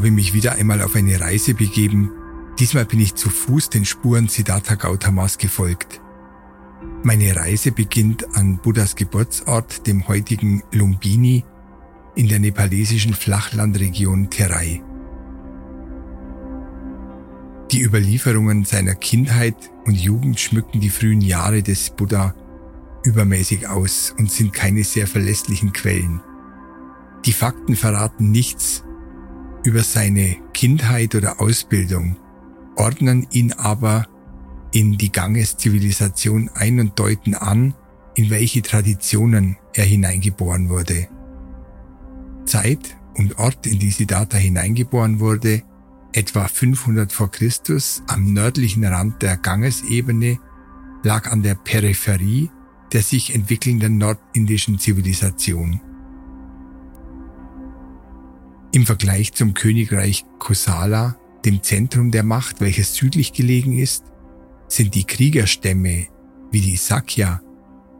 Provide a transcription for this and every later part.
habe mich wieder einmal auf eine Reise begeben. Diesmal bin ich zu Fuß den Spuren Siddhartha Gautamas gefolgt. Meine Reise beginnt an Buddhas Geburtsort, dem heutigen Lumbini, in der nepalesischen Flachlandregion Terai. Die Überlieferungen seiner Kindheit und Jugend schmücken die frühen Jahre des Buddha übermäßig aus und sind keine sehr verlässlichen Quellen. Die Fakten verraten nichts über seine Kindheit oder Ausbildung, ordnen ihn aber in die Ganges-Zivilisation ein und deuten an, in welche Traditionen er hineingeboren wurde. Zeit und Ort, in die Siddhartha hineingeboren wurde, etwa 500 vor Christus am nördlichen Rand der Gangesebene, lag an der Peripherie der sich entwickelnden nordindischen Zivilisation. Im Vergleich zum Königreich Kosala, dem Zentrum der Macht, welches südlich gelegen ist, sind die Kriegerstämme wie die Sakya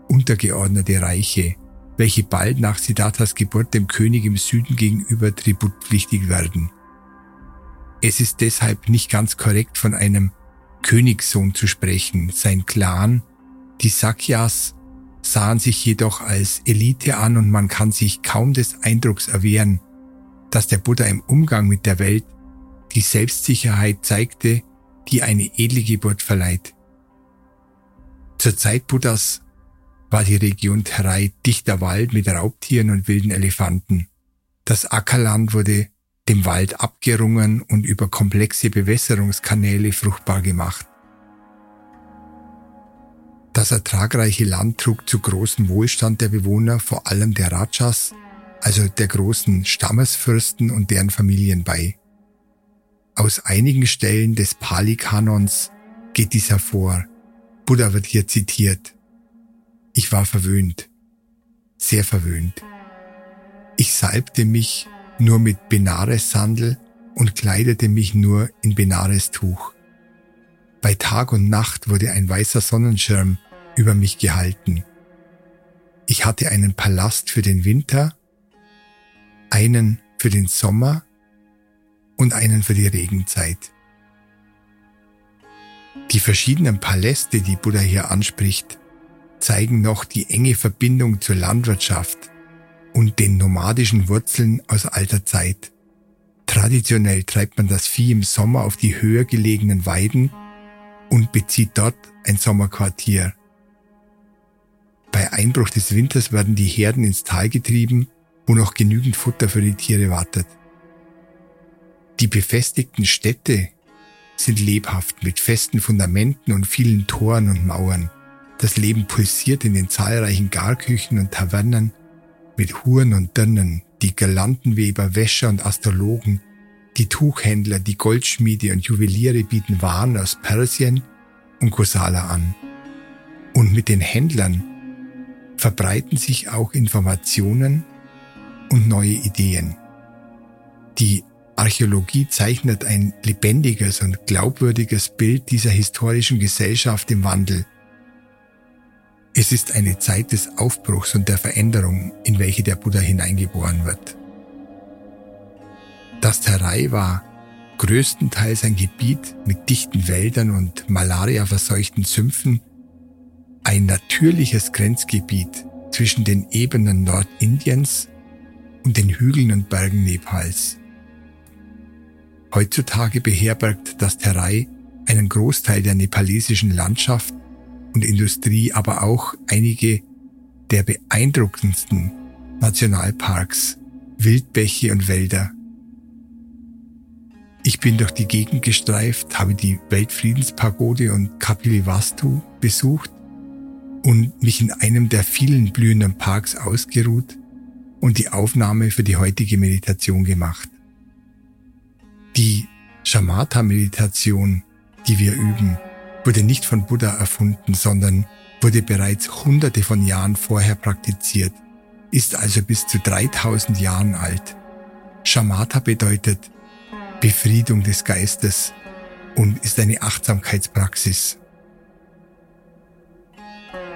untergeordnete Reiche, welche bald nach Siddharthas Geburt dem König im Süden gegenüber tributpflichtig werden. Es ist deshalb nicht ganz korrekt von einem Königssohn zu sprechen. Sein Clan, die Sakyas, sahen sich jedoch als Elite an und man kann sich kaum des Eindrucks erwehren, dass der Buddha im Umgang mit der Welt die Selbstsicherheit zeigte, die eine edle Geburt verleiht. Zur Zeit Buddhas war die Region Terai dichter Wald mit Raubtieren und wilden Elefanten. Das Ackerland wurde dem Wald abgerungen und über komplexe Bewässerungskanäle fruchtbar gemacht. Das ertragreiche Land trug zu großem Wohlstand der Bewohner, vor allem der Rajas, also der großen Stammesfürsten und deren Familien bei. Aus einigen Stellen des Pali-Kanons geht dies hervor. Buddha wird hier zitiert. Ich war verwöhnt, sehr verwöhnt. Ich salbte mich nur mit Benares-Sandel und kleidete mich nur in Benares-Tuch. Bei Tag und Nacht wurde ein weißer Sonnenschirm über mich gehalten. Ich hatte einen Palast für den Winter einen für den Sommer und einen für die Regenzeit. Die verschiedenen Paläste, die Buddha hier anspricht, zeigen noch die enge Verbindung zur Landwirtschaft und den nomadischen Wurzeln aus alter Zeit. Traditionell treibt man das Vieh im Sommer auf die höher gelegenen Weiden und bezieht dort ein Sommerquartier. Bei Einbruch des Winters werden die Herden ins Tal getrieben wo noch genügend Futter für die Tiere wartet. Die befestigten Städte sind lebhaft mit festen Fundamenten und vielen Toren und Mauern. Das Leben pulsiert in den zahlreichen Garküchen und Tavernen mit Huren und Dirnen, die Galantenweber, Wäscher und Astrologen, die Tuchhändler, die Goldschmiede und Juweliere bieten Waren aus Persien und Kosala an. Und mit den Händlern verbreiten sich auch Informationen und neue Ideen. Die Archäologie zeichnet ein lebendiges und glaubwürdiges Bild dieser historischen Gesellschaft im Wandel. Es ist eine Zeit des Aufbruchs und der Veränderung, in welche der Buddha hineingeboren wird. Das Terai war größtenteils ein Gebiet mit dichten Wäldern und malariaverseuchten Sümpfen, ein natürliches Grenzgebiet zwischen den Ebenen Nordindiens und den Hügeln und Bergen Nepals. Heutzutage beherbergt das Terai einen Großteil der nepalesischen Landschaft und Industrie, aber auch einige der beeindruckendsten Nationalparks, Wildbäche und Wälder. Ich bin durch die Gegend gestreift, habe die Weltfriedenspagode und Kapilivastu besucht und mich in einem der vielen blühenden Parks ausgeruht und die Aufnahme für die heutige Meditation gemacht. Die Shamatha-Meditation, die wir üben, wurde nicht von Buddha erfunden, sondern wurde bereits hunderte von Jahren vorher praktiziert, ist also bis zu 3000 Jahren alt. Shamatha bedeutet Befriedung des Geistes und ist eine Achtsamkeitspraxis.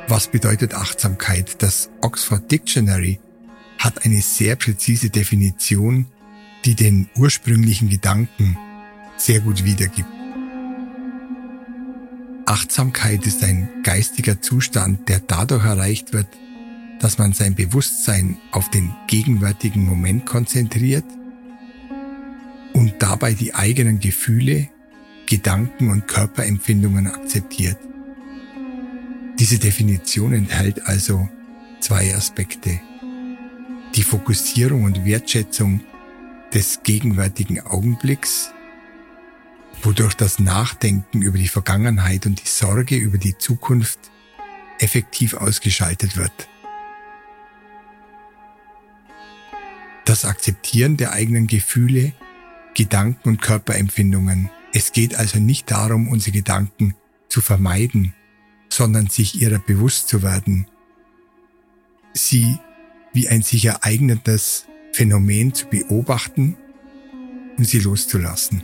Was bedeutet Achtsamkeit? Das Oxford Dictionary hat eine sehr präzise Definition, die den ursprünglichen Gedanken sehr gut wiedergibt. Achtsamkeit ist ein geistiger Zustand, der dadurch erreicht wird, dass man sein Bewusstsein auf den gegenwärtigen Moment konzentriert und dabei die eigenen Gefühle, Gedanken und Körperempfindungen akzeptiert. Diese Definition enthält also zwei Aspekte. Die Fokussierung und Wertschätzung des gegenwärtigen Augenblicks, wodurch das Nachdenken über die Vergangenheit und die Sorge über die Zukunft effektiv ausgeschaltet wird. Das Akzeptieren der eigenen Gefühle, Gedanken und Körperempfindungen. Es geht also nicht darum, unsere Gedanken zu vermeiden, sondern sich ihrer bewusst zu werden, sie wie ein sich ereignendes Phänomen zu beobachten und sie loszulassen.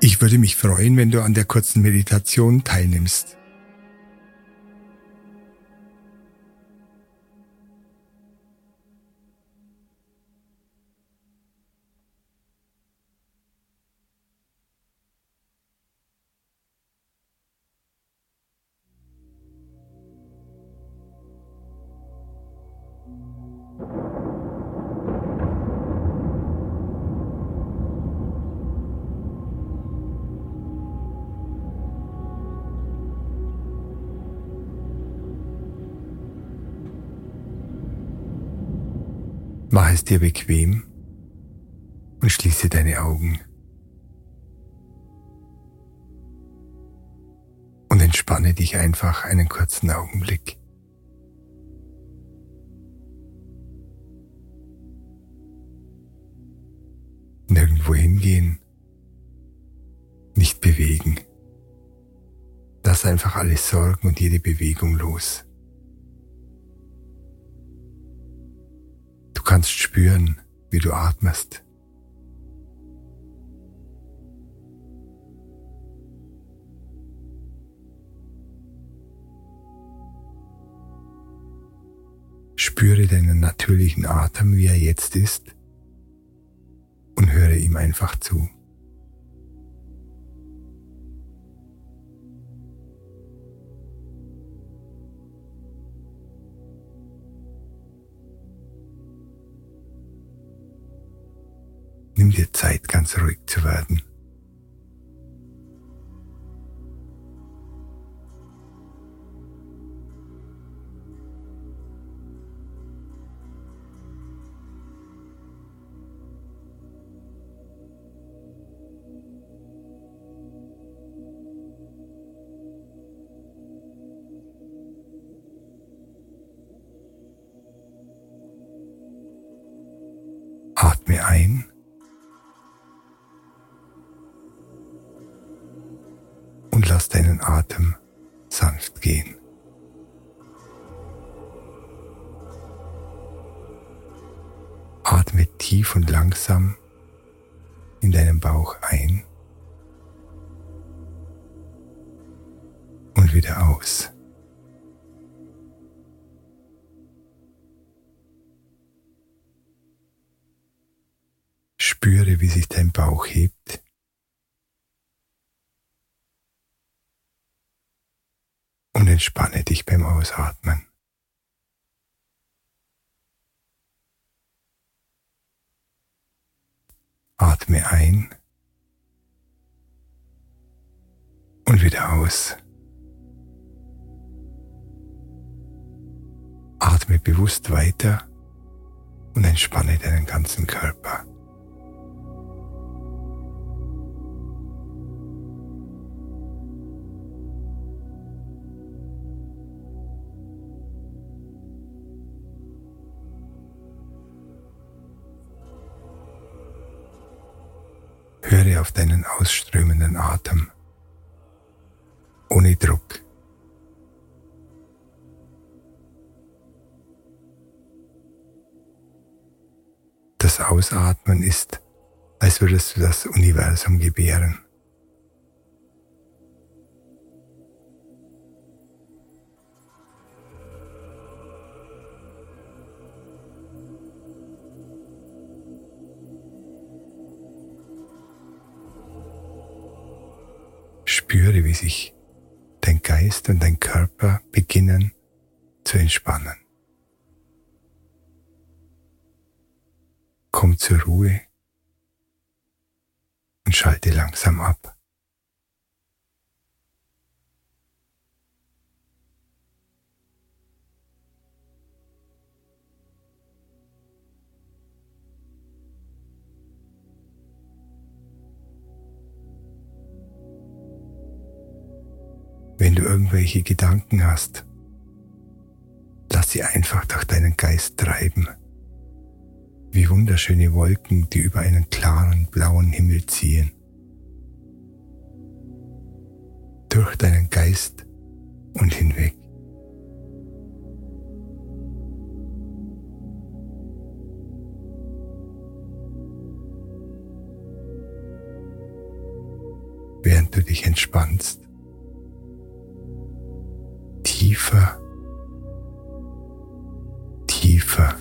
Ich würde mich freuen, wenn du an der kurzen Meditation teilnimmst. Mach es dir bequem und schließe deine Augen. Und entspanne dich einfach einen kurzen Augenblick. Nirgendwo hingehen, nicht bewegen. Lass einfach alle Sorgen und jede Bewegung los. Kannst spüren, wie du atmest. Spüre deinen natürlichen Atem, wie er jetzt ist, und höre ihm einfach zu. Dir Zeit, ganz ruhig zu werden. Atme ein deinen Atem sanft gehen. Atme tief und langsam in deinem Bauch ein und wieder aus. Spüre, wie sich dein Bauch hebt entspanne dich beim Ausatmen. Atme ein und wieder aus. Atme bewusst weiter und entspanne deinen ganzen Körper. Auf deinen ausströmenden Atem. Ohne Druck. Das Ausatmen ist, als würdest du das Universum gebären. Spüre, wie sich dein Geist und dein Körper beginnen zu entspannen. Komm zur Ruhe und schalte langsam ab. Irgendwelche Gedanken hast, lass sie einfach durch deinen Geist treiben, wie wunderschöne Wolken, die über einen klaren blauen Himmel ziehen. Durch deinen Geist und hinweg. Während du dich entspannst, tiefer, tiefer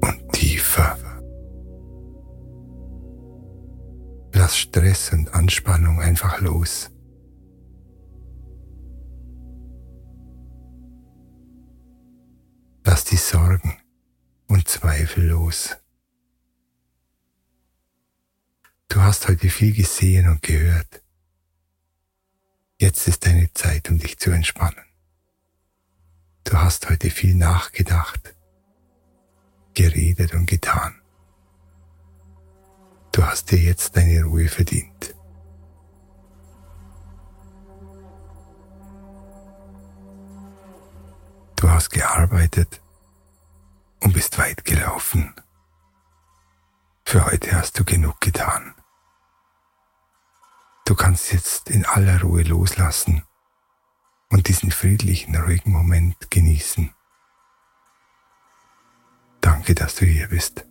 und tiefer. Lass Stress und Anspannung einfach los. Lass die Sorgen und Zweifel los. Du hast heute viel gesehen und gehört. Jetzt ist deine Zeit, um dich zu entspannen. Du hast heute viel nachgedacht, geredet und getan. Du hast dir jetzt deine Ruhe verdient. Du hast gearbeitet und bist weit gelaufen. Für heute hast du genug getan. Du kannst jetzt in aller Ruhe loslassen und diesen friedlichen, ruhigen Moment genießen. Danke, dass du hier bist.